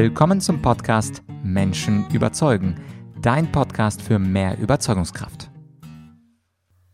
Willkommen zum Podcast Menschen überzeugen, dein Podcast für mehr Überzeugungskraft.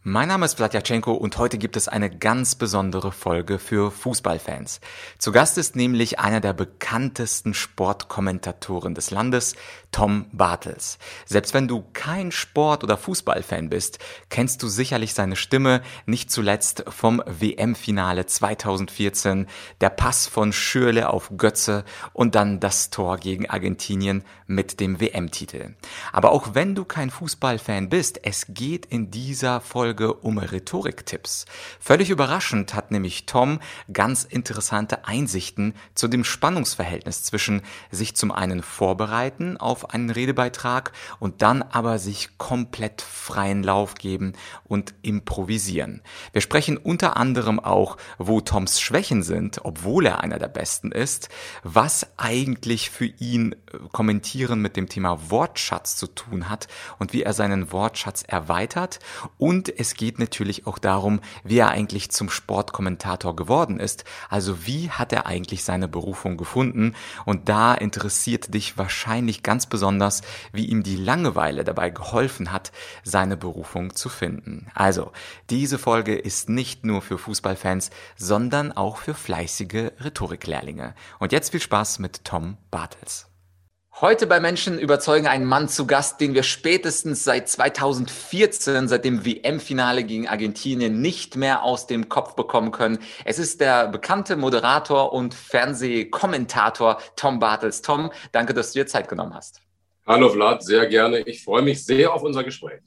Mein Name ist Vladyachenko und heute gibt es eine ganz besondere Folge für Fußballfans. Zu Gast ist nämlich einer der bekanntesten Sportkommentatoren des Landes, Tom Bartels. Selbst wenn du kein Sport- oder Fußballfan bist, kennst du sicherlich seine Stimme, nicht zuletzt vom WM-Finale 2014, der Pass von Schürle auf Götze und dann das Tor gegen Argentinien mit dem WM-Titel. Aber auch wenn du kein Fußballfan bist, es geht in dieser Folge um Rhetoriktipps. Völlig überraschend hat nämlich Tom ganz interessante Einsichten zu dem Spannungsverhältnis zwischen sich zum einen vorbereiten auf einen Redebeitrag und dann aber sich komplett freien Lauf geben und improvisieren. Wir sprechen unter anderem auch, wo Toms Schwächen sind, obwohl er einer der besten ist, was eigentlich für ihn äh, kommentieren mit dem Thema Wortschatz zu tun hat und wie er seinen Wortschatz erweitert und es geht natürlich auch darum, wie er eigentlich zum Sportkommentator geworden ist. Also wie hat er eigentlich seine Berufung gefunden? Und da interessiert dich wahrscheinlich ganz besonders, wie ihm die Langeweile dabei geholfen hat, seine Berufung zu finden. Also, diese Folge ist nicht nur für Fußballfans, sondern auch für fleißige Rhetoriklehrlinge. Und jetzt viel Spaß mit Tom Bartels. Heute bei Menschen überzeugen einen Mann zu Gast, den wir spätestens seit 2014, seit dem WM-Finale gegen Argentinien, nicht mehr aus dem Kopf bekommen können. Es ist der bekannte Moderator und Fernsehkommentator Tom Bartels. Tom, danke, dass du dir Zeit genommen hast. Hallo Vlad, sehr gerne. Ich freue mich sehr auf unser Gespräch.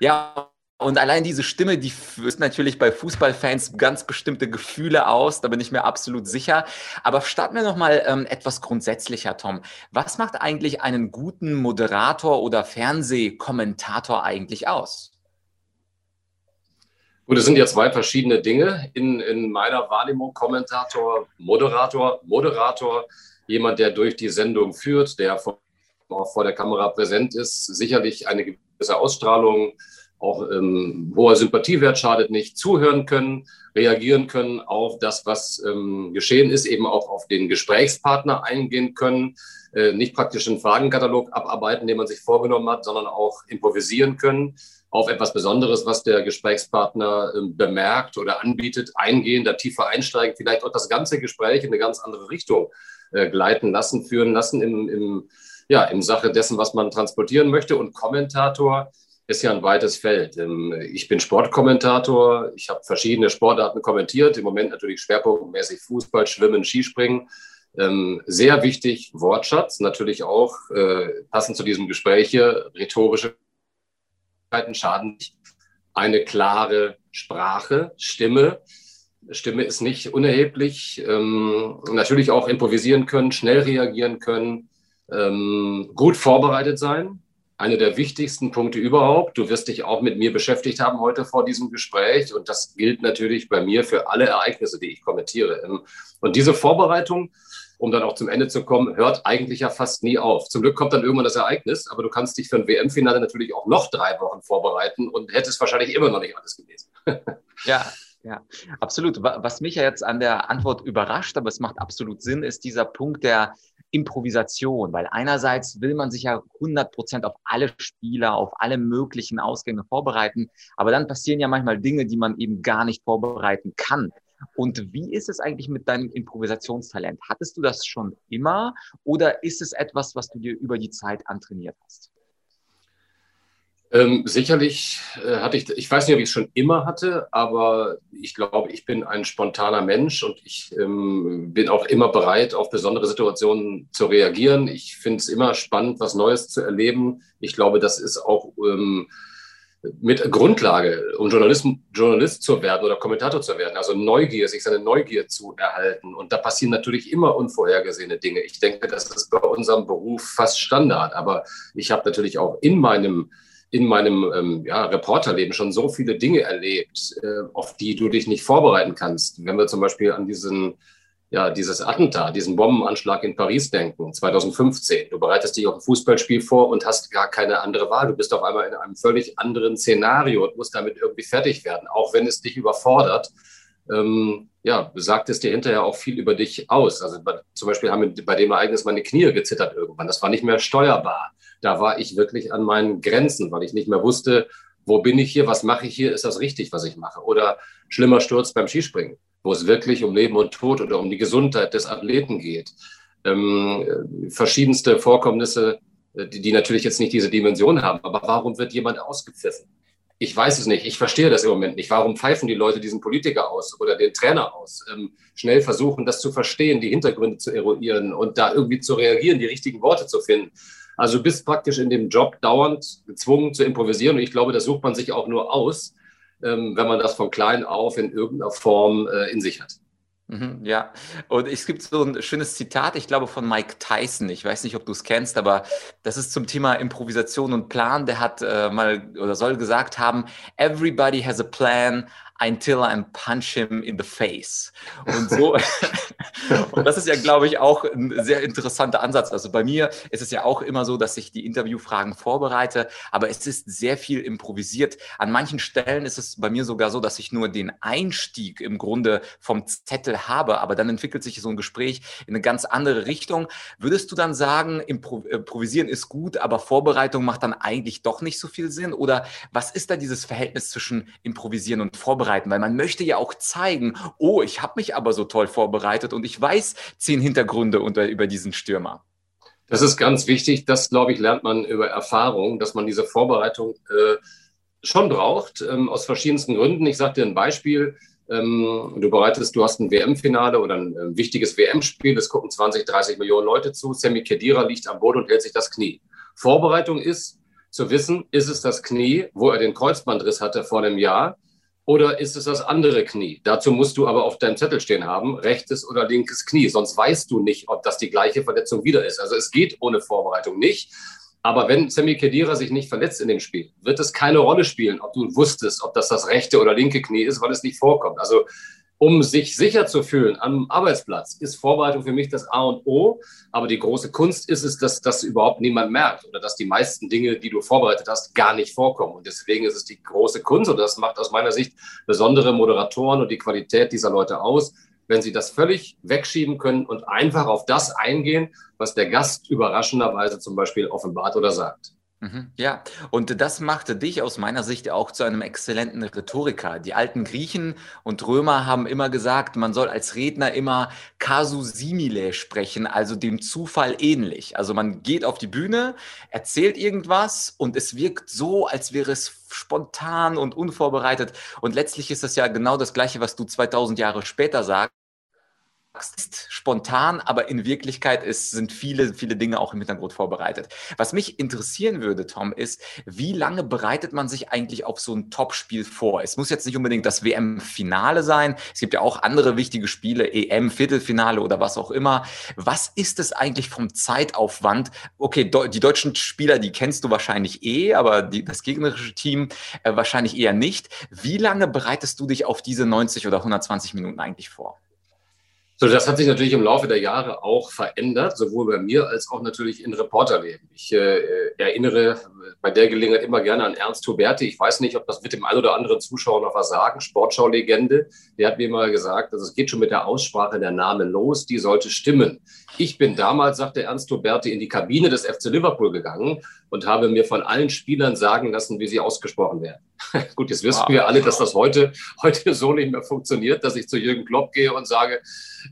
Ja, und allein diese Stimme, die löst natürlich bei Fußballfans ganz bestimmte Gefühle aus, da bin ich mir absolut sicher. Aber starten wir nochmal ähm, etwas grundsätzlicher, Tom. Was macht eigentlich einen guten Moderator oder Fernsehkommentator eigentlich aus? Gut, es sind ja zwei verschiedene Dinge. In, in meiner Wahrnehmung Kommentator, Moderator, Moderator, jemand, der durch die Sendung führt, der vor, vor der Kamera präsent ist, sicherlich eine gewisse Ausstrahlung, auch ähm, hoher Sympathiewert schadet nicht, zuhören können, reagieren können auf das, was ähm, geschehen ist, eben auch auf den Gesprächspartner eingehen können, äh, nicht praktisch einen Fragenkatalog abarbeiten, den man sich vorgenommen hat, sondern auch improvisieren können auf etwas Besonderes, was der Gesprächspartner äh, bemerkt oder anbietet, eingehen, da tiefer einsteigen, vielleicht auch das ganze Gespräch in eine ganz andere Richtung äh, gleiten lassen, führen lassen im, im, ja, im Sache dessen, was man transportieren möchte. Und Kommentator, ist ja ein weites Feld. Ähm, ich bin Sportkommentator. Ich habe verschiedene Sportarten kommentiert. Im Moment natürlich schwerpunktmäßig Fußball, Schwimmen, Skispringen. Ähm, sehr wichtig, Wortschatz. Natürlich auch, äh, passend zu diesem Gespräch hier, rhetorische schaden nicht. Eine klare Sprache, Stimme. Stimme ist nicht unerheblich. Ähm, natürlich auch improvisieren können, schnell reagieren können, gut vorbereitet sein einer der wichtigsten Punkte überhaupt. Du wirst dich auch mit mir beschäftigt haben heute vor diesem Gespräch und das gilt natürlich bei mir für alle Ereignisse, die ich kommentiere. Ähm, und diese Vorbereitung, um dann auch zum Ende zu kommen, hört eigentlich ja fast nie auf. Zum Glück kommt dann irgendwann das Ereignis, aber du kannst dich für ein WM-Finale natürlich auch noch drei Wochen vorbereiten und hättest wahrscheinlich immer noch nicht alles gelesen. Ja, ja, absolut. Was mich ja jetzt an der Antwort überrascht, aber es macht absolut Sinn, ist dieser Punkt der Improvisation, weil einerseits will man sich ja 100 Prozent auf alle Spieler, auf alle möglichen Ausgänge vorbereiten, aber dann passieren ja manchmal Dinge, die man eben gar nicht vorbereiten kann. Und wie ist es eigentlich mit deinem Improvisationstalent? Hattest du das schon immer oder ist es etwas, was du dir über die Zeit antrainiert hast? Ähm, sicherlich äh, hatte ich, ich weiß nicht, ob ich es schon immer hatte, aber ich glaube, ich bin ein spontaner Mensch und ich ähm, bin auch immer bereit, auf besondere Situationen zu reagieren. Ich finde es immer spannend, was Neues zu erleben. Ich glaube, das ist auch ähm, mit Grundlage, um Journalist, Journalist zu werden oder Kommentator zu werden. Also Neugier, sich seine Neugier zu erhalten. Und da passieren natürlich immer unvorhergesehene Dinge. Ich denke, das ist bei unserem Beruf fast Standard. Aber ich habe natürlich auch in meinem in meinem ähm, ja, Reporterleben schon so viele Dinge erlebt, äh, auf die du dich nicht vorbereiten kannst. Wenn wir zum Beispiel an diesen, ja, dieses Attentat, diesen Bombenanschlag in Paris denken, 2015. Du bereitest dich auf ein Fußballspiel vor und hast gar keine andere Wahl. Du bist auf einmal in einem völlig anderen Szenario und musst damit irgendwie fertig werden, auch wenn es dich überfordert. Ähm, ja, sagt es dir hinterher auch viel über dich aus. Also zum Beispiel haben bei dem Ereignis meine Knie gezittert irgendwann. Das war nicht mehr steuerbar. Da war ich wirklich an meinen Grenzen, weil ich nicht mehr wusste, wo bin ich hier, was mache ich hier, ist das richtig, was ich mache? Oder schlimmer Sturz beim Skispringen, wo es wirklich um Leben und Tod oder um die Gesundheit des Athleten geht. Ähm, verschiedenste Vorkommnisse, äh, die, die natürlich jetzt nicht diese Dimension haben. Aber warum wird jemand ausgepfiffen? Ich weiß es nicht. Ich verstehe das im Moment nicht. Warum pfeifen die Leute diesen Politiker aus oder den Trainer aus? Ähm, schnell versuchen, das zu verstehen, die Hintergründe zu eruieren und da irgendwie zu reagieren, die richtigen Worte zu finden. Also du bist praktisch in dem Job dauernd gezwungen zu improvisieren. Und ich glaube, das sucht man sich auch nur aus, ähm, wenn man das von klein auf in irgendeiner Form äh, in sich hat. Mhm, ja, und es gibt so ein schönes Zitat, ich glaube von Mike Tyson. Ich weiß nicht, ob du es kennst, aber das ist zum Thema Improvisation und Plan. Der hat äh, mal oder soll gesagt haben: Everybody has a plan until I punch him in the face. Und so, und das ist ja, glaube ich, auch ein sehr interessanter Ansatz. Also bei mir ist es ja auch immer so, dass ich die Interviewfragen vorbereite, aber es ist sehr viel improvisiert. An manchen Stellen ist es bei mir sogar so, dass ich nur den Einstieg im Grunde vom Zettel habe, aber dann entwickelt sich so ein Gespräch in eine ganz andere Richtung. Würdest du dann sagen, improvisieren ist gut, aber Vorbereitung macht dann eigentlich doch nicht so viel Sinn? Oder was ist da dieses Verhältnis zwischen improvisieren und Vorbereitung? Vorbereiten, weil man möchte ja auch zeigen, oh, ich habe mich aber so toll vorbereitet und ich weiß zehn Hintergründe unter, über diesen Stürmer. Das ist ganz wichtig. Das, glaube ich, lernt man über Erfahrung, dass man diese Vorbereitung äh, schon braucht, ähm, aus verschiedensten Gründen. Ich sage dir ein Beispiel. Ähm, du bereitest, du hast ein WM-Finale oder ein äh, wichtiges WM-Spiel, es gucken 20, 30 Millionen Leute zu. Sammy Kedira liegt am Boden und hält sich das Knie. Vorbereitung ist zu wissen, ist es das Knie, wo er den Kreuzbandriss hatte vor einem Jahr, oder ist es das andere Knie? Dazu musst du aber auf deinem Zettel stehen haben, rechtes oder linkes Knie. Sonst weißt du nicht, ob das die gleiche Verletzung wieder ist. Also es geht ohne Vorbereitung nicht. Aber wenn Sammy Kedira sich nicht verletzt in dem Spiel, wird es keine Rolle spielen, ob du wusstest, ob das das rechte oder linke Knie ist, weil es nicht vorkommt. Also um sich sicher zu fühlen am Arbeitsplatz, ist Vorbereitung für mich das A und O. Aber die große Kunst ist es, dass das überhaupt niemand merkt oder dass die meisten Dinge, die du vorbereitet hast, gar nicht vorkommen. Und deswegen ist es die große Kunst und das macht aus meiner Sicht besondere Moderatoren und die Qualität dieser Leute aus, wenn sie das völlig wegschieben können und einfach auf das eingehen, was der Gast überraschenderweise zum Beispiel offenbart oder sagt. Mhm, ja, und das machte dich aus meiner Sicht auch zu einem exzellenten Rhetoriker. Die alten Griechen und Römer haben immer gesagt, man soll als Redner immer casu simile sprechen, also dem Zufall ähnlich. Also man geht auf die Bühne, erzählt irgendwas und es wirkt so, als wäre es spontan und unvorbereitet. Und letztlich ist das ja genau das Gleiche, was du 2000 Jahre später sagst ist spontan, aber in Wirklichkeit ist, sind viele, viele Dinge auch im Hintergrund vorbereitet. Was mich interessieren würde, Tom, ist, wie lange bereitet man sich eigentlich auf so ein Topspiel vor? Es muss jetzt nicht unbedingt das WM-Finale sein. Es gibt ja auch andere wichtige Spiele, EM, Viertelfinale oder was auch immer. Was ist es eigentlich vom Zeitaufwand? Okay, die deutschen Spieler, die kennst du wahrscheinlich eh, aber die, das gegnerische Team äh, wahrscheinlich eher nicht. Wie lange bereitest du dich auf diese 90 oder 120 Minuten eigentlich vor? So, das hat sich natürlich im Laufe der Jahre auch verändert, sowohl bei mir als auch natürlich in Reporterleben. Ich äh, erinnere bei der Gelegenheit immer gerne an Ernst Huberti. Ich weiß nicht, ob das mit dem ein oder anderen Zuschauer noch was sagen. Sportschau-Legende. Der hat mir mal gesagt, also es geht schon mit der Aussprache der Namen los, die sollte stimmen. Ich bin damals, sagte Ernst Huberti, in die Kabine des FC Liverpool gegangen und habe mir von allen Spielern sagen lassen, wie sie ausgesprochen werden. Gut, jetzt wissen wow. wir alle, dass das heute, heute so nicht mehr funktioniert, dass ich zu Jürgen Klopp gehe und sage,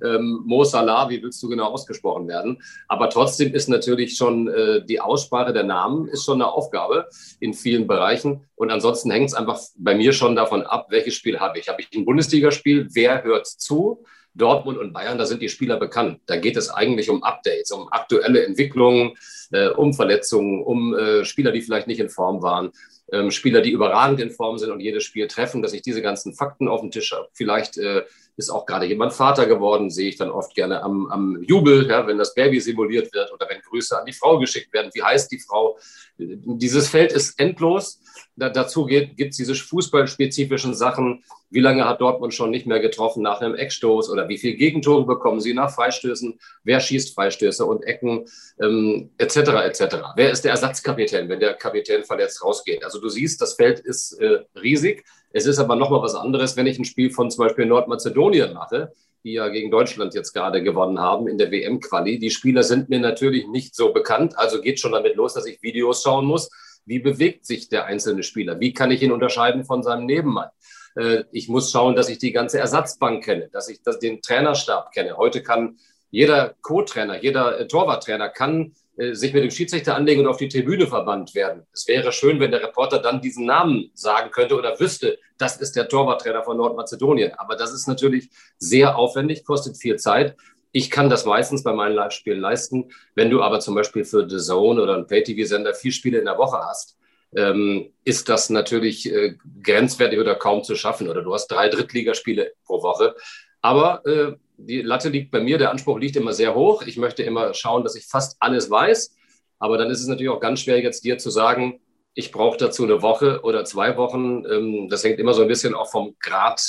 ähm, Mo Salah, wie willst du genau ausgesprochen werden? Aber trotzdem ist natürlich schon äh, die Aussprache der Namen ist schon eine Aufgabe in vielen Bereichen. Und ansonsten hängt es einfach bei mir schon davon ab, welches Spiel habe ich. Habe ich ein Bundesligaspiel? Wer hört zu? Dortmund und Bayern, da sind die Spieler bekannt. Da geht es eigentlich um Updates, um aktuelle Entwicklungen, äh, um Verletzungen, um äh, Spieler, die vielleicht nicht in Form waren ähm, Spieler, die überragend in Form sind und jedes Spiel treffen, dass ich diese ganzen Fakten auf dem Tisch habe. Vielleicht äh, ist auch gerade jemand Vater geworden, sehe ich dann oft gerne am, am Jubel, ja, wenn das Baby simuliert wird oder wenn Grüße an die Frau geschickt werden. Wie heißt die Frau? Dieses Feld ist endlos. Da, dazu gibt es diese fußballspezifischen Sachen. Wie lange hat Dortmund schon nicht mehr getroffen nach einem Eckstoß oder wie viele Gegentore bekommen sie nach Freistößen? Wer schießt Freistöße und Ecken ähm, etc. etc. Wer ist der Ersatzkapitän, wenn der Kapitän verletzt rausgeht? Also Also du siehst, das Feld ist äh, riesig. Es ist aber nochmal was anderes, wenn ich ein Spiel von zum Beispiel Nordmazedonien mache, die ja gegen Deutschland jetzt gerade gewonnen haben in der WM-Quali. Die Spieler sind mir natürlich nicht so bekannt, also geht schon damit los, dass ich Videos schauen muss. Wie bewegt sich der einzelne Spieler? Wie kann ich ihn unterscheiden von seinem Nebenmann? Äh, ich muss schauen, dass ich die ganze Ersatzbank kenne, dass ich den Trainerstab kenne. Heute kann jeder Co-Trainer, jeder äh, Torwarttrainer kann sich mit dem Schiedsrichter anlegen und auf die Tribüne verbannt werden. Es wäre schön, wenn der Reporter dann diesen Namen sagen könnte oder wüsste, das ist der Torwarttrainer von Nordmazedonien. Aber das ist natürlich sehr aufwendig, kostet viel Zeit. Ich kann das meistens bei meinen Live-Spielen leisten. Wenn du aber zum Beispiel für The Zone oder einen Pay-TV-Sender vier Spiele in der Woche hast, ähm, ist das natürlich äh, grenzwertig oder kaum zu schaffen. Oder du hast drei Drittligaspiele pro Woche. Aber äh, die Latte liegt bei mir, der Anspruch liegt immer sehr hoch. Ich möchte immer schauen, dass ich fast alles weiß. Aber dann ist es natürlich auch ganz schwer, jetzt dir zu sagen, ich brauche dazu eine Woche oder zwei Wochen. Ähm, das hängt immer so ein bisschen auch vom Grad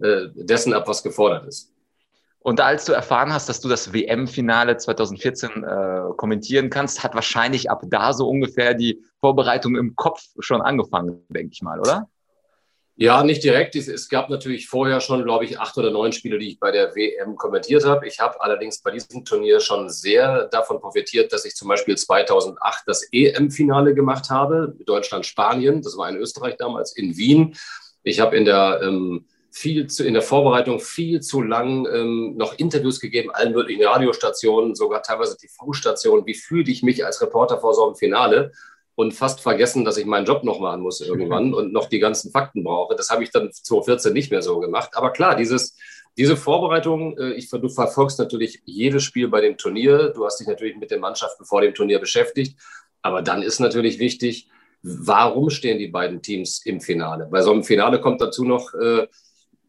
äh, dessen ab, was gefordert ist. Und als du erfahren hast, dass du das WM-Finale 2014 äh, kommentieren kannst, hat wahrscheinlich ab da so ungefähr die Vorbereitung im Kopf schon angefangen, denke ich mal, oder? Ja, nicht direkt. Es gab natürlich vorher schon, glaube ich, acht oder neun Spiele, die ich bei der WM kommentiert habe. Ich habe allerdings bei diesem Turnier schon sehr davon profitiert, dass ich zum Beispiel 2008 das EM-Finale gemacht habe, Deutschland-Spanien. Das war in Österreich damals, in Wien. Ich habe in der ähm, viel zu, in der Vorbereitung viel zu lang ähm, noch Interviews gegeben, allen möglichen Radiostationen, sogar teilweise TV-Stationen. Wie fühle ich mich als Reporter vor so einem Finale? Und fast vergessen, dass ich meinen Job noch machen muss irgendwann und noch die ganzen Fakten brauche. Das habe ich dann 2014 nicht mehr so gemacht. Aber klar, dieses, diese Vorbereitung, äh, ich, du verfolgst natürlich jedes Spiel bei dem Turnier. Du hast dich natürlich mit den Mannschaften vor dem Turnier beschäftigt. Aber dann ist natürlich wichtig, warum stehen die beiden Teams im Finale? Bei so einem Finale kommt dazu noch, äh,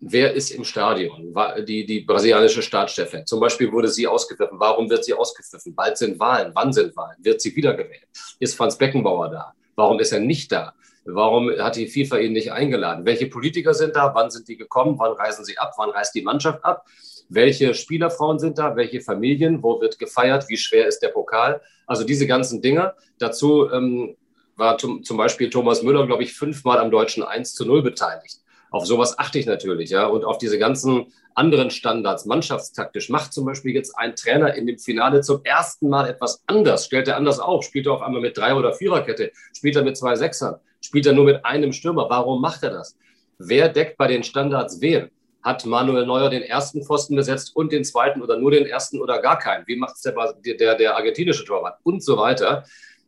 wer ist im Stadion? Die, die brasilianische Staatschefin. Zum Beispiel wurde sie ausgepfiffen. Warum wird sie ausgepfiffen? Bald sind Wahlen. Wann sind Wahlen? Wird sie wiedergewählt? Ist Franz Beckenbauer da? Warum ist er nicht da? Warum hat die FIFA ihn nicht eingeladen? Welche Politiker sind da? Wann sind die gekommen? Wann reisen sie ab? Wann reist die Mannschaft ab? Welche Spielerfrauen sind da? Welche Familien? Wo wird gefeiert? Wie schwer ist der Pokal? Also diese ganzen Dinge. Dazu ähm, war zum Beispiel Thomas Müller, glaube ich, fünfmal am deutschen 1 zu 0 beteiligt. Auf sowas achte ich natürlich, ja. Und auf diese ganzen anderen Standards, mannschaftstaktisch, macht zum Beispiel jetzt ein Trainer in dem Finale zum ersten Mal etwas anders, stellt er anders auf, spielt er auf einmal mit drei oder Viererkette, spielt er mit zwei Sechsern, spielt er nur mit einem Stürmer. Warum macht er das? Wer deckt bei den Standards wen? Hat Manuel Neuer den ersten Pfosten besetzt und den zweiten oder nur den ersten oder gar keinen? Wie macht es der, der, der argentinische Torwart? Und so weiter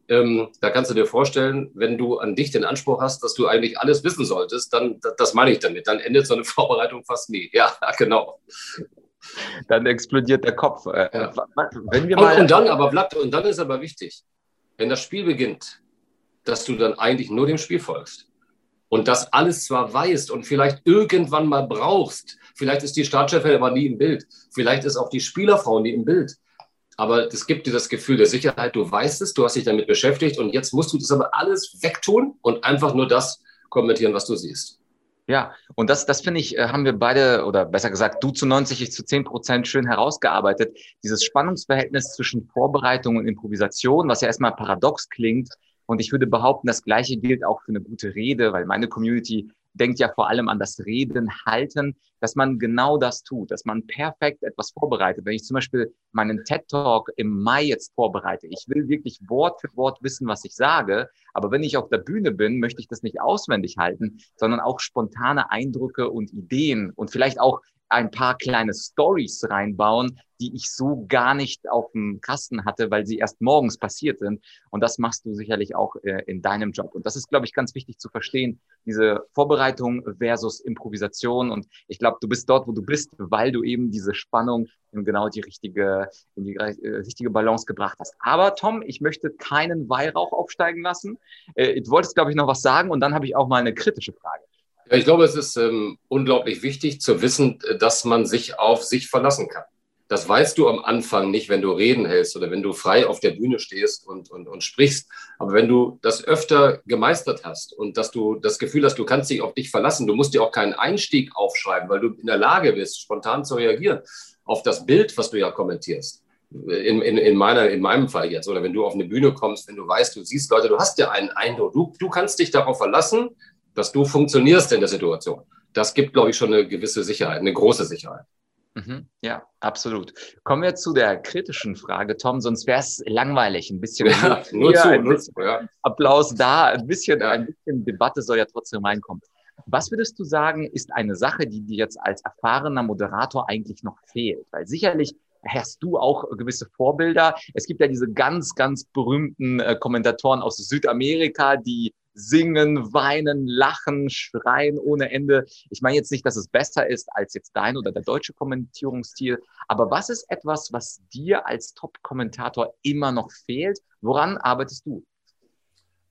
ähm, da kannst du dir vorstellen, wenn du an dich den Anspruch hast, dass du eigentlich alles wissen solltest, dann, das meine ich damit, dann endet so eine Vorbereitung fast nie. Ja, genau. Dann explodiert der Kopf. Äh, ja. Wenn wir mal und, und dann, aber Blatt, und dann ist aber wichtig, wenn das Spiel beginnt, dass du dann eigentlich nur dem Spiel folgst. Und das alles zwar weißt und vielleicht irgendwann mal brauchst. Vielleicht ist die Startchefin aber nie im Bild. Vielleicht ist auch die Spielerfrau nie im Bild. Aber es gibt dir das Gefühl der Sicherheit, du weißt es, du hast dich damit beschäftigt und jetzt musst du das aber alles wegtun und einfach nur das kommentieren, was du siehst. Ja, und das, das finde ich, äh, haben wir beide, oder besser gesagt, du zu 90, ich zu 10 Prozent schön herausgearbeitet. Dieses Spannungsverhältnis zwischen Vorbereitung und Improvisation, was ja erstmal paradox klingt. Und ich würde behaupten, das Gleiche gilt auch für eine gute Rede, weil meine Community denkt ja vor allem an das Reden, Halten, dass man genau das tut, dass man perfekt etwas vorbereitet. Wenn ich zum Beispiel meinen TED Talk im Mai jetzt vorbereite, ich will wirklich Wort für Wort wissen, was ich sage, aber wenn ich auf der Bühne bin, möchte ich das nicht auswendig halten, sondern auch spontane Eindrücke und Ideen und vielleicht auch ein paar kleine Stories reinbauen, die ich so gar nicht auf dem Kasten hatte, weil sie erst morgens passiert sind. Und das machst du sicherlich auch äh, in deinem Job. Und das ist, glaube ich, ganz wichtig zu verstehen, diese Vorbereitung versus Improvisation. Und ich glaube, du bist dort, wo du bist, weil du eben diese Spannung in genau die richtige, in die äh, richtige Balance gebracht hast. Aber Tom, ich möchte keinen Weihrauch aufsteigen lassen. Äh, du wolltest, glaube ich, noch was sagen und dann habe ich auch mal eine kritische Frage. Ja, ich glaube, es ist ähm, unglaublich wichtig zu wissen, dass man sich auf sich verlassen kann. Das weißt du am Anfang nicht, wenn du Reden hältst oder wenn du frei auf der Bühne stehst und, und, und sprichst. Aber wenn du das öfter gemeistert hast und dass du das Gefühl hast, du kannst dich auf dich verlassen, du musst dir auch keinen Einstieg aufschreiben, weil du in der Lage bist, spontan zu reagieren auf das Bild, was du ja kommentierst. in, in, in, meiner, in meinem Fall jetzt, oder wenn du auf eine Bühne kommst, wenn du weißt, du siehst Leute, du hast ja einen Eindruck, du, du kannst dich darauf verlassen, dass du funktionierst in der Situation. Das gibt, glaube ich, schon eine gewisse Sicherheit, eine große Sicherheit. Mhm. Ja, absolut. Kommen wir zu der kritischen Frage, Tom, sonst wäre es langweilig. Ein bisschen, ja, nur zu, ein bisschen zu, ja. Applaus da, ein bisschen, ja. ein bisschen Debatte soll ja trotzdem reinkommen. Was würdest du sagen, ist eine Sache, die dir jetzt als erfahrener Moderator eigentlich noch fehlt? Weil sicherlich hast du auch gewisse Vorbilder. Es gibt ja diese ganz, ganz berühmten äh, Kommentatoren aus Südamerika, die singen, weinen, lachen, schreien ohne Ende. Ich meine jetzt nicht, dass es besser ist als jetzt dein oder der deutsche Kommentierungsstil, aber was ist etwas, was dir als Top-Kommentator immer noch fehlt? Woran arbeitest du?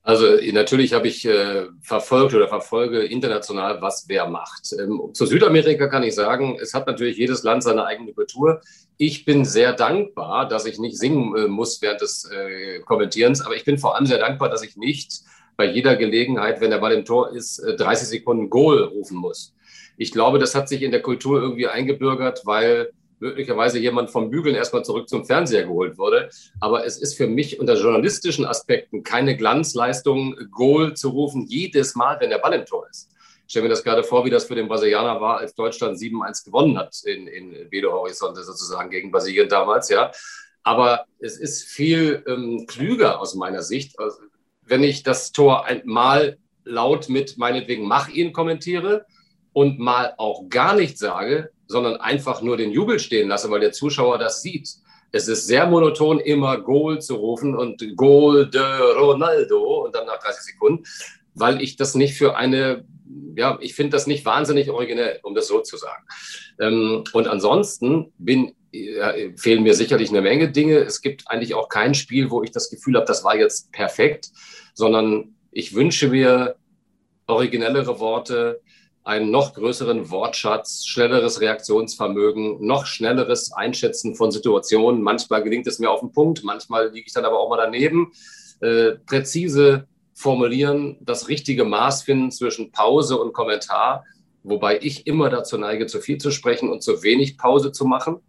Also natürlich habe ich äh, verfolgt oder verfolge international, was wer macht. Ähm, zu Südamerika kann ich sagen, es hat natürlich jedes Land seine eigene Kultur. Ich bin sehr dankbar, dass ich nicht singen äh, muss während des äh, Kommentierens, aber ich bin vor allem sehr dankbar, dass ich nicht bei jeder Gelegenheit, wenn der Ball im Tor ist, 30 äh, Sekunden Goal rufen muss. Ich glaube, das hat sich in der Kultur irgendwie eingebürgert, weil möglicherweise jemand vom Bügeln erstmal zurück zum Fernseher geholt wurde. Aber es ist für mich unter journalistischen Aspekten keine Glanzleistung, Goal zu rufen, jedes Mal, wenn der Ball im Tor ist. Ich stelle mir das gerade vor, wie das für den Brasilianer war, als Deutschland 7-1 gewonnen hat in, in Belo Horizonte sozusagen gegen Brasilien damals, ja. Aber es ist viel ähm, klüger aus meiner Sicht, also wenn ich das Tor einmal laut mit meinetwegen mach ihn kommentiere und mal auch gar nicht sage, sondern einfach nur den Jubel stehen lasse, weil der Zuschauer das sieht. Es ist sehr monoton, immer Goal zu rufen und Goal de Ronaldo und dann nach 30 Sekunden, weil ich das nicht für eine, ja, ich finde das nicht wahnsinnig originell, um das so zu sagen. Ähm, und ansonsten bin, fehlen mir sicherlich eine Menge Dinge. Es gibt eigentlich auch kein Spiel, wo ich das Gefühl habe, das war jetzt perfekt sondern ich wünsche mir originellere Worte, einen noch größeren Wortschatz, schnelleres Reaktionsvermögen, noch schnelleres Einschätzen von Situationen. Manchmal gelingt es mir auf den Punkt, manchmal liege ich dann aber auch mal daneben. Äh, präzise formulieren, das richtige Maß finden zwischen Pause und Kommentar, wobei ich immer dazu neige, zu viel zu sprechen und zu wenig Pause zu machen.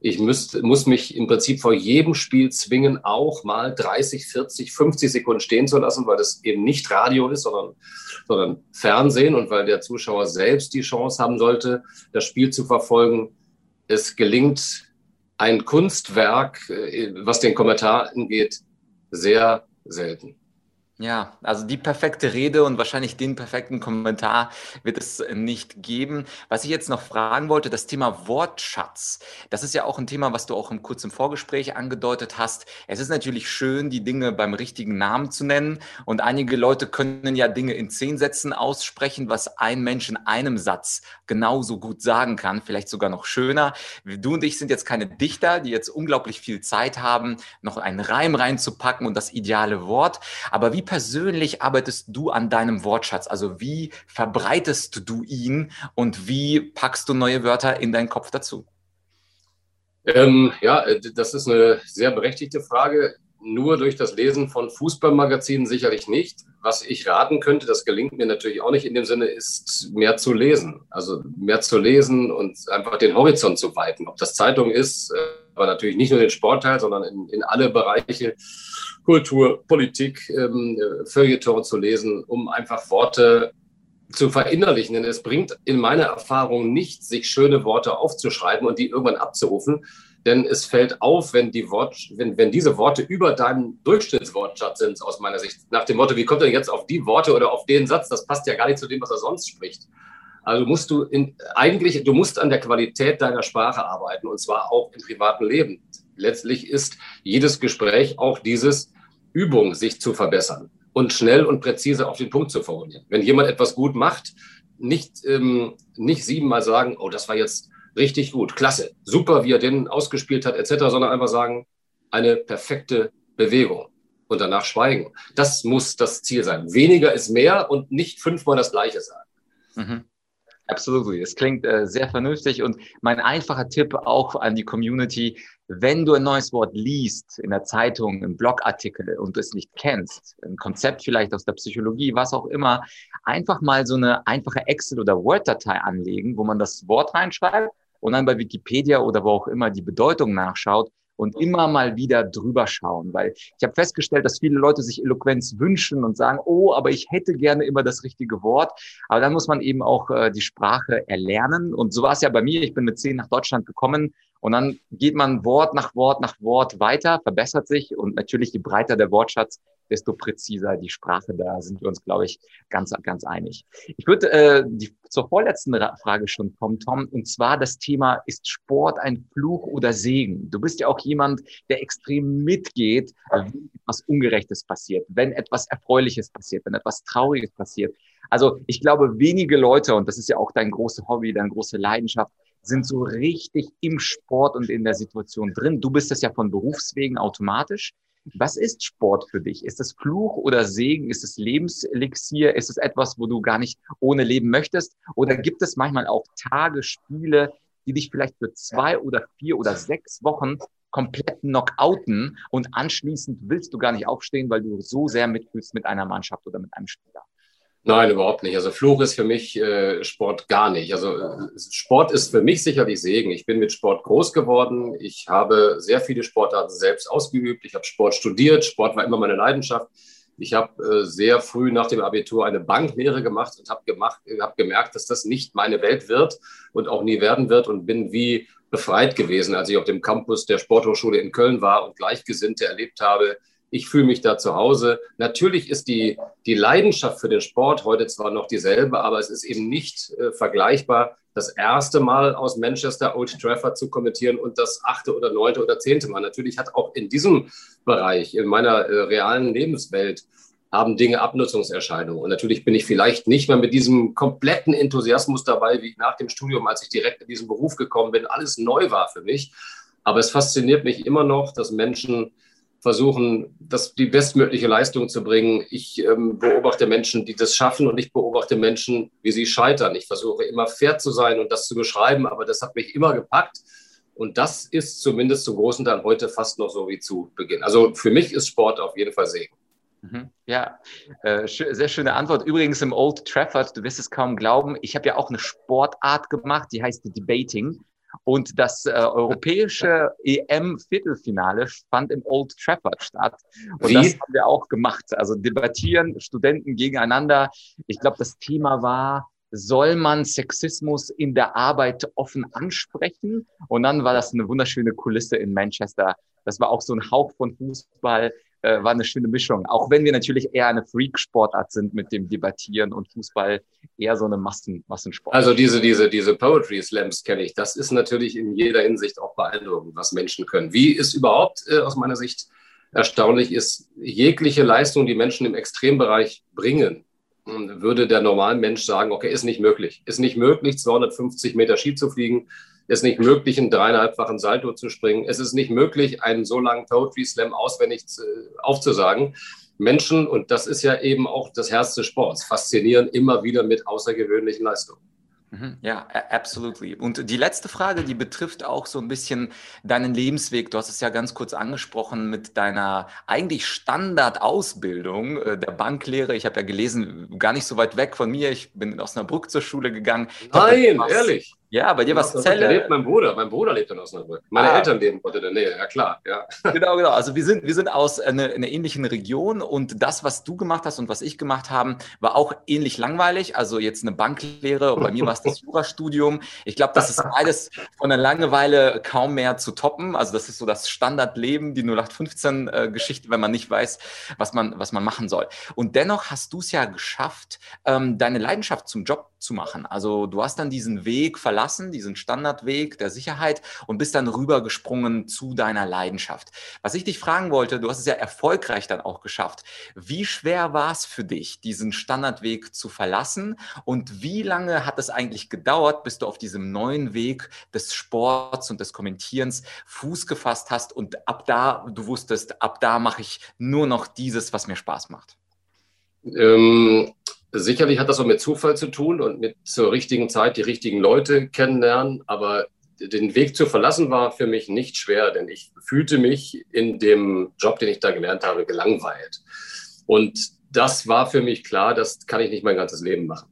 Ich müsst, muss mich im Prinzip vor jedem Spiel zwingen, auch mal 30, 40, 50 Sekunden stehen zu lassen, weil das eben nicht Radio ist, sondern, sondern Fernsehen und weil der Zuschauer selbst die Chance haben sollte, das Spiel zu verfolgen. Es gelingt ein Kunstwerk, äh, was den Kommentar angeht, sehr selten. Ja, also die perfekte Rede und wahrscheinlich den perfekten Kommentar wird es nicht geben. Was ich jetzt noch fragen wollte, das Thema Wortschatz. Das ist ja auch ein Thema, was du auch im kurzen Vorgespräch angedeutet hast. Es ist natürlich schön, die Dinge beim richtigen Namen zu nennen. Und einige Leute können ja Dinge in zehn Sätzen aussprechen, was ein Mensch in einem Satz genauso gut sagen kann, vielleicht sogar noch schöner. Du und ich sind jetzt keine Dichter, die jetzt unglaublich viel Zeit haben, noch einen Reim reinzupacken und das ideale Wort. Aber wie persönlich arbeitest du an deinem Wortschatz? Also wie verbreitest du ihn und wie packst du neue Wörter in deinen Kopf dazu? Ähm, ja, äh, das ist eine sehr berechtigte Frage. Nur durch das Lesen von Fußballmagazinen sicherlich nicht. Was ich raten könnte, das gelingt mir natürlich auch nicht in dem Sinne, ist mehr zu lesen. Also mehr zu lesen und einfach den Horizont zu weiten. Ob das Zeitung ist, äh, aber natürlich nicht nur den Sportteil, sondern in, in alle Bereiche Kultur, Politik, ähm, Feuilleton zu lesen, um einfach Worte zu verinnerlichen. Denn es bringt in meiner Erfahrung nicht, sich schöne Worte aufzuschreiben und die irgendwann abzurufen. Denn es fällt auf, wenn, die Wort, wenn, wenn diese Worte über deinem Durchschnittswortschatz sind, aus meiner Sicht. Nach dem Motto, wie kommt er jetzt auf die Worte oder auf den Satz? Das passt ja gar nicht zu dem, was er sonst spricht. Also musst du in, eigentlich, du musst an der Qualität deiner Sprache arbeiten und zwar auch im privaten Leben. Letztlich ist jedes Gespräch auch dieses Übung, sich zu verbessern und schnell und präzise auf den Punkt zu formulieren. Wenn jemand etwas gut macht, nicht, ähm, nicht siebenmal sagen, oh, das war jetzt richtig gut, klasse, super, wie er den ausgespielt hat, etc., sondern einfach sagen, eine perfekte Bewegung und danach schweigen. Das muss das Ziel sein. Weniger ist mehr und nicht fünfmal das Gleiche sagen. Mhm. Absolut. Es klingt äh, sehr vernünftig und mein einfacher Tipp auch an die Community, wenn du ein neues Wort liest in der Zeitung, im Blogartikel und du es nicht kennst, ein Konzept vielleicht aus der Psychologie, was auch immer, einfach mal so eine einfache Excel- oder Word-Datei anlegen, wo man das Wort reinschreibt und dann bei Wikipedia oder wo auch immer die Bedeutung nachschaut und immer mal wieder drüber schauen, weil ich habe festgestellt, dass viele Leute sich Eloquenz wünschen und sagen, oh, aber ich hätte gerne immer das richtige Wort. Aber dann muss man eben auch äh, die Sprache erlernen. Und so war es ja bei mir. Ich bin mit zehn nach Deutschland gekommen und dann geht man Wort nach Wort nach Wort weiter, verbessert sich und natürlich je breiter der Wortschatz, desto präziser die Sprache. Da sind wir uns, glaube ich, ganz, ganz einig. Ich würde äh, die, zur vorletzten Frage schon kommen, Tom, und zwar das Thema, ist Sport ein Fluch oder Segen? Du bist ja auch jemand, der extrem mitgeht, wenn etwas Ungerechtes passiert, wenn etwas Erfreuliches passiert, wenn etwas Trauriges passiert. Also ich glaube, wenige Leute, und das ist ja auch dein großes Hobby, deine große Leidenschaft, sind so richtig im Sport und in der Situation drin. Du bist das ja von Berufswegen automatisch. Was ist Sport für dich? Ist es Fluch oder Segen? Ist es Lebenselixier? Ist es etwas, wo du gar nicht ohne leben möchtest? Oder gibt es manchmal auch Tage, Spiele, die dich vielleicht für zwei oder vier oder sechs Wochen komplett knockouten und anschließend willst du gar nicht aufstehen, weil du so sehr mitfühlst mit einer Mannschaft oder mit einem Spieler? Nein, überhaupt nicht. Also Fluch ist für mich äh, Sport gar nicht. Also äh, Sport ist für mich sicherlich Segen. Ich bin mit Sport groß geworden. Ich habe sehr viele Sportarten selbst ausgeübt. Ich habe Sport studiert. Sport war immer meine Leidenschaft. Ich habe äh, sehr früh nach dem Abitur eine Banklehre gemacht und habe gemacht, habe gemerkt, dass das nicht meine Welt wird und auch nie werden wird und bin wie befreit gewesen, als ich auf dem Campus der Sporthochschule in Köln war und Gleichgesinnte erlebt habe, ich fühle mich da zu Hause. Natürlich ist die, die Leidenschaft für den Sport heute zwar noch dieselbe, aber es ist eben nicht äh, vergleichbar, das erste Mal aus Manchester Old Trafford zu kommentieren und das achte oder neunte oder zehnte Mal. Natürlich hat auch in diesem Bereich, in meiner äh, realen Lebenswelt, haben Dinge Abnutzungserscheinungen. Und natürlich bin ich vielleicht nicht mehr mit diesem kompletten Enthusiasmus dabei, wie ich nach dem Studium, als ich direkt in diesen Beruf gekommen bin, alles neu war für mich. Aber es fasziniert mich immer noch, dass Menschen versuchen, das, die bestmögliche Leistung zu bringen. Ich ähm, beobachte Menschen, die das schaffen und ich beobachte Menschen, wie sie scheitern. Ich versuche immer fair zu sein und das zu beschreiben, aber das hat mich immer gepackt. Und das ist zumindest zum großen Teil heute fast noch so wie zu Beginn. Also für mich ist Sport auf jeden Fall Segen. Mhm. Ja, äh, sehr schöne Antwort. Übrigens im Old Trafford, du wirst es kaum glauben, ich habe ja auch eine Sportart gemacht, die heißt Debating. Und das äh, europäische EM-Viertelfinale fand im Old Trafford statt. Und Wie? das haben wir auch gemacht. Also debattieren Studenten gegeneinander. Ich glaube, das Thema war, soll man Sexismus in der Arbeit offen ansprechen? Und dann war das eine wunderschöne Kulisse in Manchester. Das war auch so ein Hauch von Fußball äh, war eine schöne Mischung. Auch wenn wir natürlich eher eine Freak-Sportart sind mit dem Debattieren und Fußball eher so eine Massen, Massensport. Also diese, diese, diese Poetry Slams kenne ich. Das ist natürlich in jeder Hinsicht auch beeindruckend, was Menschen können. Wie es überhaupt äh, aus meiner Sicht erstaunlich ist, jegliche Leistung, die Menschen im Extrembereich bringen, würde der normale Mensch sagen, okay, ist nicht möglich. Ist nicht möglich, 250 Meter Ski zu fliegen ist nicht möglich, einen dreieinhalbfachen Salto zu springen. Es ist nicht möglich, einen so langen Poetry Slam auswendig zu, aufzusagen. Menschen, und das ist ja eben auch das Herz des Sports, faszinieren immer wieder mit außergewöhnlichen Leistungen. Mhm. Ja, absolutely. Und die letzte Frage, die betrifft auch so ein bisschen deinen Lebensweg. Du hast es ja ganz kurz angesprochen mit deiner eigentlich Standardausbildung äh, der Banklehre. Ich habe ja gelesen, gar nicht so weit weg von mir. Ich bin in Osnabrück zur Schule gegangen. Nein, ehrlich. Ja, bei dir war es Zelle. Da lebt mein Bruder. Mein Bruder lebt in Osnabrück. Meine ah. Eltern leben dort in der Nähe, ja klar. Ja. Genau, genau. Also wir sind, wir sind aus einer, einer ähnlichen Region und das, was du gemacht hast und was ich gemacht haben, war auch ähnlich langweilig. Also jetzt eine Banklehre, bei mir war es das Jurastudium. Ich glaube, das ist beides von der Langeweile kaum mehr zu toppen. Also das ist so das Standardleben, die 0815-Geschichte, äh, wenn man nicht weiß, was man, was man machen soll. Und dennoch hast du es ja geschafft, ähm, deine Leidenschaft zum Job zu machen. Also du hast dann diesen Weg verlassen, diesen Standardweg der Sicherheit und bist dann rübergesprungen zu deiner Leidenschaft. Was ich dich fragen wollte, du hast es ja erfolgreich dann auch geschafft. Wie schwer war es für dich, diesen Standardweg zu verlassen und wie lange hat es eigentlich gedauert, bis du auf diesem neuen Weg des Sports und des Kommentierens Fuß gefasst hast und ab da, du wusstest, ab da mache ich nur noch dieses, was mir Spaß macht? Ähm, Sicherlich hat das auch mit Zufall zu tun und mit zur richtigen Zeit die richtigen Leute kennenlernen, aber den Weg zu verlassen war für mich nicht schwer, denn ich fühlte mich in dem Job, den ich da gelernt habe, gelangweilt. Und das war für mich klar, das kann ich nicht mein ganzes Leben machen.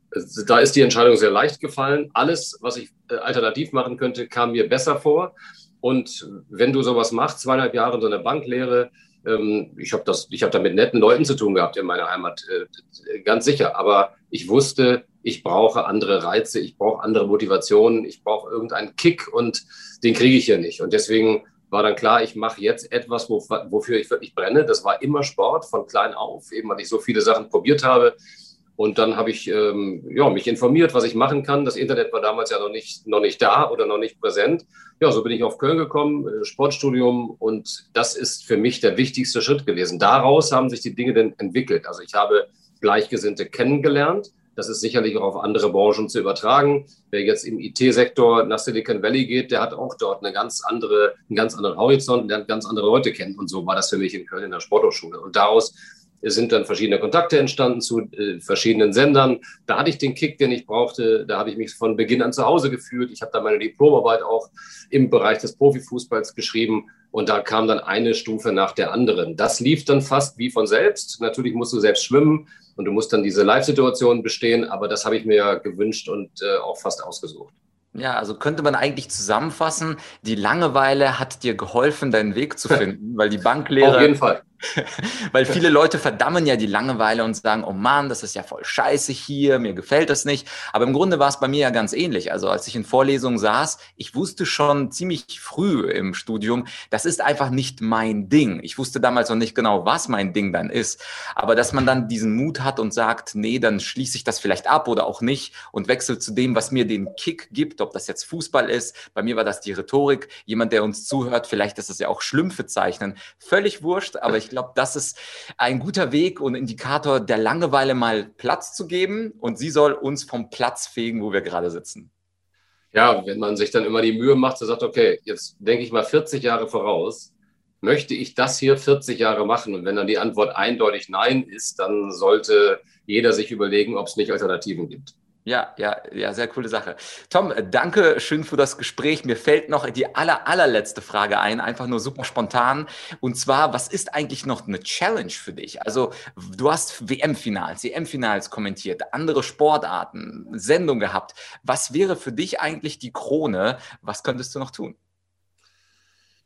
Da ist die Entscheidung sehr leicht gefallen. Alles, was ich äh, alternativ machen könnte, kam mir besser vor. Und wenn du sowas machst, zweieinhalb Jahre in so einer Banklehre, ähm, ich habe hab da mit netten Leuten zu tun gehabt in meiner Heimat, äh, ganz sicher. Aber ich wusste, ich brauche andere Reize, ich brauche andere Motivationen, ich brauche irgendeinen Kick und den kriege ich hier nicht. Und deswegen war dann klar, ich mache jetzt etwas, wo, wofür ich wirklich brenne. Das war immer Sport von klein auf, eben weil ich so viele Sachen probiert habe. Und dann habe ich ähm, ja, mich informiert, was ich machen kann. Das Internet war damals ja noch nicht, noch nicht da oder noch nicht präsent. Ja, so bin ich auf Köln gekommen, äh, Sportstudium. Und das ist für mich der wichtigste Schritt gewesen. Daraus haben sich die Dinge dann entwickelt. Also ich habe Gleichgesinnte kennengelernt das ist sicherlich auch auf andere Branchen zu übertragen. Wer jetzt im IT-Sektor nach Silicon Valley geht, der hat auch dort eine ganz andere, einen ganz anderen Horizont, lernt ganz andere Leute kennen. Und so war das für mich in Köln in der Sporthochschule. Und daraus sind dann verschiedene Kontakte entstanden zu äh, verschiedenen Sendern. Da hatte ich den Kick, den ich brauchte. Da habe ich mich von Beginn an zu Hause gefühlt. Ich habe da meine Diplomarbeit auch im Bereich des Profifußballs geschrieben. Und da kam dann eine Stufe nach der anderen. Das lief dann fast wie von selbst. Natürlich musst du selbst schwimmen und du musst dann diese Live-Situation bestehen. Aber das habe ich mir ja gewünscht und äh, auch fast ausgesucht. Ja, also könnte man eigentlich zusammenfassen, die Langeweile hat dir geholfen, deinen Weg zu finden, weil die Banklehre. Weil viele Leute verdammen ja die Langeweile und sagen, oh Mann, das ist ja voll scheiße hier, mir gefällt das nicht. Aber im Grunde war es bei mir ja ganz ähnlich. Also als ich in Vorlesungen saß, ich wusste schon ziemlich früh im Studium, das ist einfach nicht mein Ding. Ich wusste damals noch nicht genau, was mein Ding dann ist. Aber dass man dann diesen Mut hat und sagt, nee, dann schließe ich das vielleicht ab oder auch nicht und wechsle zu dem, was mir den Kick gibt, ob das jetzt Fußball ist. Bei mir war das die Rhetorik. Jemand, der uns zuhört, vielleicht ist es ja auch Schlümpfe zeichnen. Völlig wurscht, aber ich glaube, das ist ein guter Weg und Indikator der Langeweile mal Platz zu geben und sie soll uns vom Platz fegen, wo wir gerade sitzen. Ja, wenn man sich dann immer die Mühe macht, zu sagt, okay, jetzt denke ich mal 40 Jahre voraus, möchte ich das hier 40 Jahre machen? Und wenn dann die Antwort eindeutig Nein ist, dann sollte jeder sich überlegen, ob es nicht Alternativen gibt. Ja, ja, ja, sehr coole Sache. Tom, danke schön für das Gespräch. Mir fällt noch die aller, allerletzte Frage ein, einfach nur super spontan. Und zwar, was ist eigentlich noch eine Challenge für dich? Also, du hast WM-Finals, EM-Finals kommentiert, andere Sportarten, Sendung gehabt. Was wäre für dich eigentlich die Krone? Was könntest du noch tun?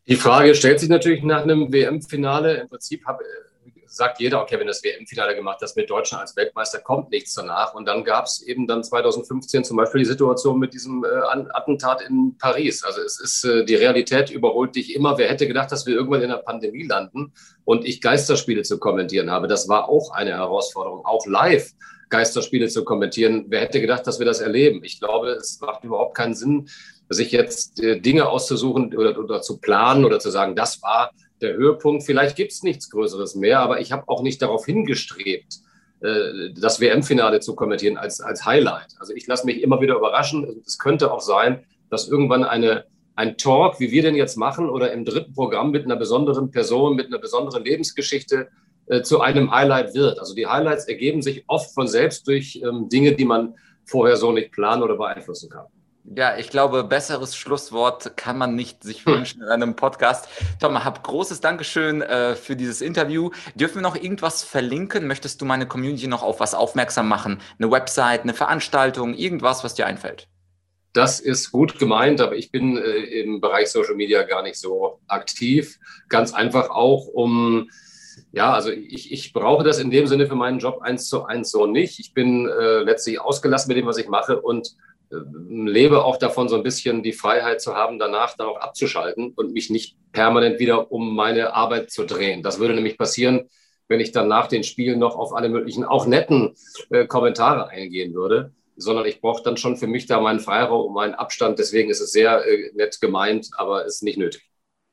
Die Frage stellt sich natürlich nach einem WM-Finale. Im Prinzip habe sagt jeder, okay, wenn das WM-Finale gemacht das mit Deutschland als Weltmeister, kommt nichts danach. Und dann gab es eben dann 2015 zum Beispiel die Situation mit diesem äh, Attentat in Paris. Also es ist, äh, die Realität überholt dich immer. Wer hätte gedacht, dass wir irgendwann in der Pandemie landen und ich Geisterspiele zu kommentieren habe? Das war auch eine Herausforderung, auch live. Geisterspiele zu kommentieren. Wer hätte gedacht, dass wir das erleben? Ich glaube, es macht überhaupt keinen Sinn, sich jetzt äh, Dinge auszusuchen oder, oder zu planen oder zu sagen, das war der Höhepunkt. Vielleicht gibt es nichts Größeres mehr, aber ich habe auch nicht darauf hingestrebt, äh, das WM-Finale zu kommentieren als, als Highlight. Also ich lasse mich immer wieder überraschen. Es könnte auch sein, dass irgendwann eine, ein Talk, wie wir den jetzt machen, oder im dritten Programm mit einer besonderen Person, mit einer besonderen Lebensgeschichte äh, zu einem Highlight wird. Also die Highlights ergeben sich oft von selbst durch ähm, Dinge, die man vorher so nicht planen oder beeinflussen kann. Ja, ich glaube, besseres Schlusswort kann man nicht sich wünschen in einem Podcast. Tom, hab großes Dankeschön äh, für dieses Interview. Dürfen wir noch irgendwas verlinken? Möchtest du meine Community noch auf was aufmerksam machen? Eine Website, eine Veranstaltung, irgendwas, was dir einfällt? Das ist gut gemeint, aber ich bin äh, im Bereich Social Media gar nicht so aktiv. Ganz einfach auch, um ja, also ich, ich brauche das in dem Sinne für meinen Job eins zu eins so nicht. Ich bin äh, letztlich ausgelassen mit dem, was ich mache und lebe auch davon, so ein bisschen die Freiheit zu haben, danach dann auch abzuschalten und mich nicht permanent wieder um meine Arbeit zu drehen. Das würde nämlich passieren, wenn ich dann nach den Spielen noch auf alle möglichen, auch netten äh, Kommentare eingehen würde, sondern ich brauche dann schon für mich da meinen Freiraum und meinen Abstand. Deswegen ist es sehr äh, nett gemeint, aber ist nicht nötig.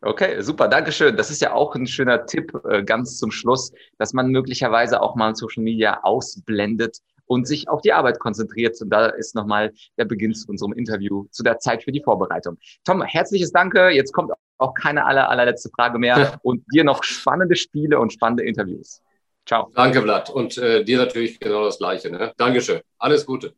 Okay, super, Dankeschön. Das ist ja auch ein schöner Tipp äh, ganz zum Schluss, dass man möglicherweise auch mal Social Media ausblendet und sich auf die Arbeit konzentriert. Und da ist nochmal der Beginn zu unserem Interview, zu der Zeit für die Vorbereitung. Tom, herzliches Danke. Jetzt kommt auch keine aller, allerletzte Frage mehr und dir noch spannende Spiele und spannende Interviews. Ciao. Danke, Vlad. Und äh, dir natürlich genau das Gleiche. Ne? Dankeschön. Alles Gute.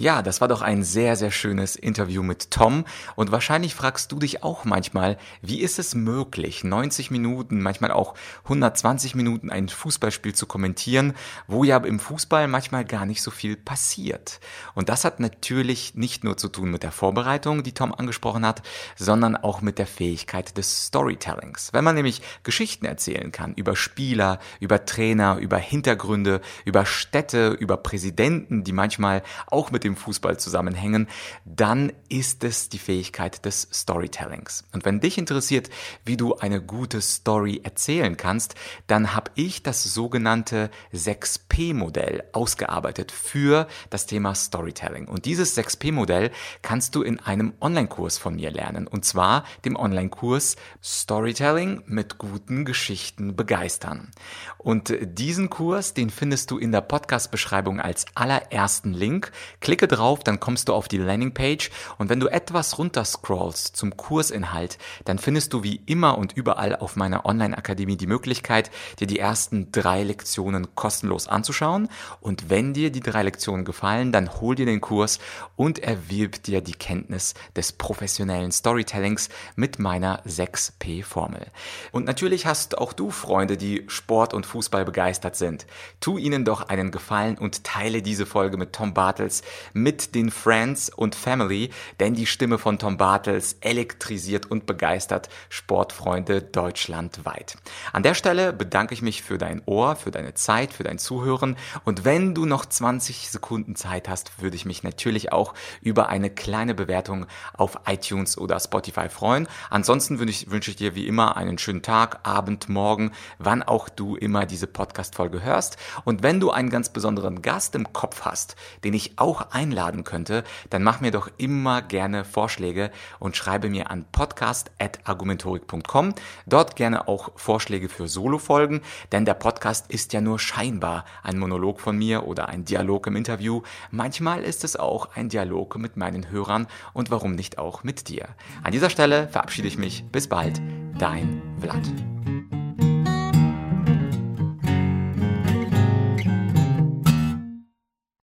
Ja, das war doch ein sehr, sehr schönes Interview mit Tom. Und wahrscheinlich fragst du dich auch manchmal, wie ist es möglich, 90 Minuten, manchmal auch 120 Minuten ein Fußballspiel zu kommentieren, wo ja im Fußball manchmal gar nicht so viel passiert. Und das hat natürlich nicht nur zu tun mit der Vorbereitung, die Tom angesprochen hat, sondern auch mit der Fähigkeit des Storytellings. Wenn man nämlich Geschichten erzählen kann über Spieler, über Trainer, über Hintergründe, über Städte, über Präsidenten, die manchmal auch mit dem Fußball zusammenhängen, dann ist es die Fähigkeit des Storytellings. Und wenn dich interessiert, wie du eine gute Story erzählen kannst, dann habe ich das sogenannte 6P-Modell ausgearbeitet für das Thema Storytelling. Und dieses 6P-Modell kannst du in einem Online-Kurs von mir lernen. Und zwar dem Online-Kurs Storytelling mit guten Geschichten begeistern. Und diesen Kurs, den findest du in der Podcast-Beschreibung als allerersten Link. Klick Klicke drauf, dann kommst du auf die Landingpage und wenn du etwas runterscrollst zum Kursinhalt, dann findest du wie immer und überall auf meiner Online-Akademie die Möglichkeit, dir die ersten drei Lektionen kostenlos anzuschauen und wenn dir die drei Lektionen gefallen, dann hol dir den Kurs und erwirb dir die Kenntnis des professionellen Storytellings mit meiner 6P-Formel. Und natürlich hast auch du Freunde, die Sport und Fußball begeistert sind. Tu ihnen doch einen Gefallen und teile diese Folge mit Tom Bartels, mit den Friends und Family, denn die Stimme von Tom Bartels elektrisiert und begeistert Sportfreunde deutschlandweit. An der Stelle bedanke ich mich für dein Ohr, für deine Zeit, für dein Zuhören und wenn du noch 20 Sekunden Zeit hast, würde ich mich natürlich auch über eine kleine Bewertung auf iTunes oder Spotify freuen. Ansonsten wünsche ich, wünsche ich dir wie immer einen schönen Tag, Abend, Morgen, wann auch du immer diese Podcast-Folge hörst. Und wenn du einen ganz besonderen Gast im Kopf hast, den ich auch einladen könnte, dann mach mir doch immer gerne Vorschläge und schreibe mir an podcast.argumentorik.com. Dort gerne auch Vorschläge für Solo-Folgen, denn der Podcast ist ja nur scheinbar ein Monolog von mir oder ein Dialog im Interview. Manchmal ist es auch ein Dialog mit meinen Hörern und warum nicht auch mit dir. An dieser Stelle verabschiede ich mich. Bis bald, dein Vlad.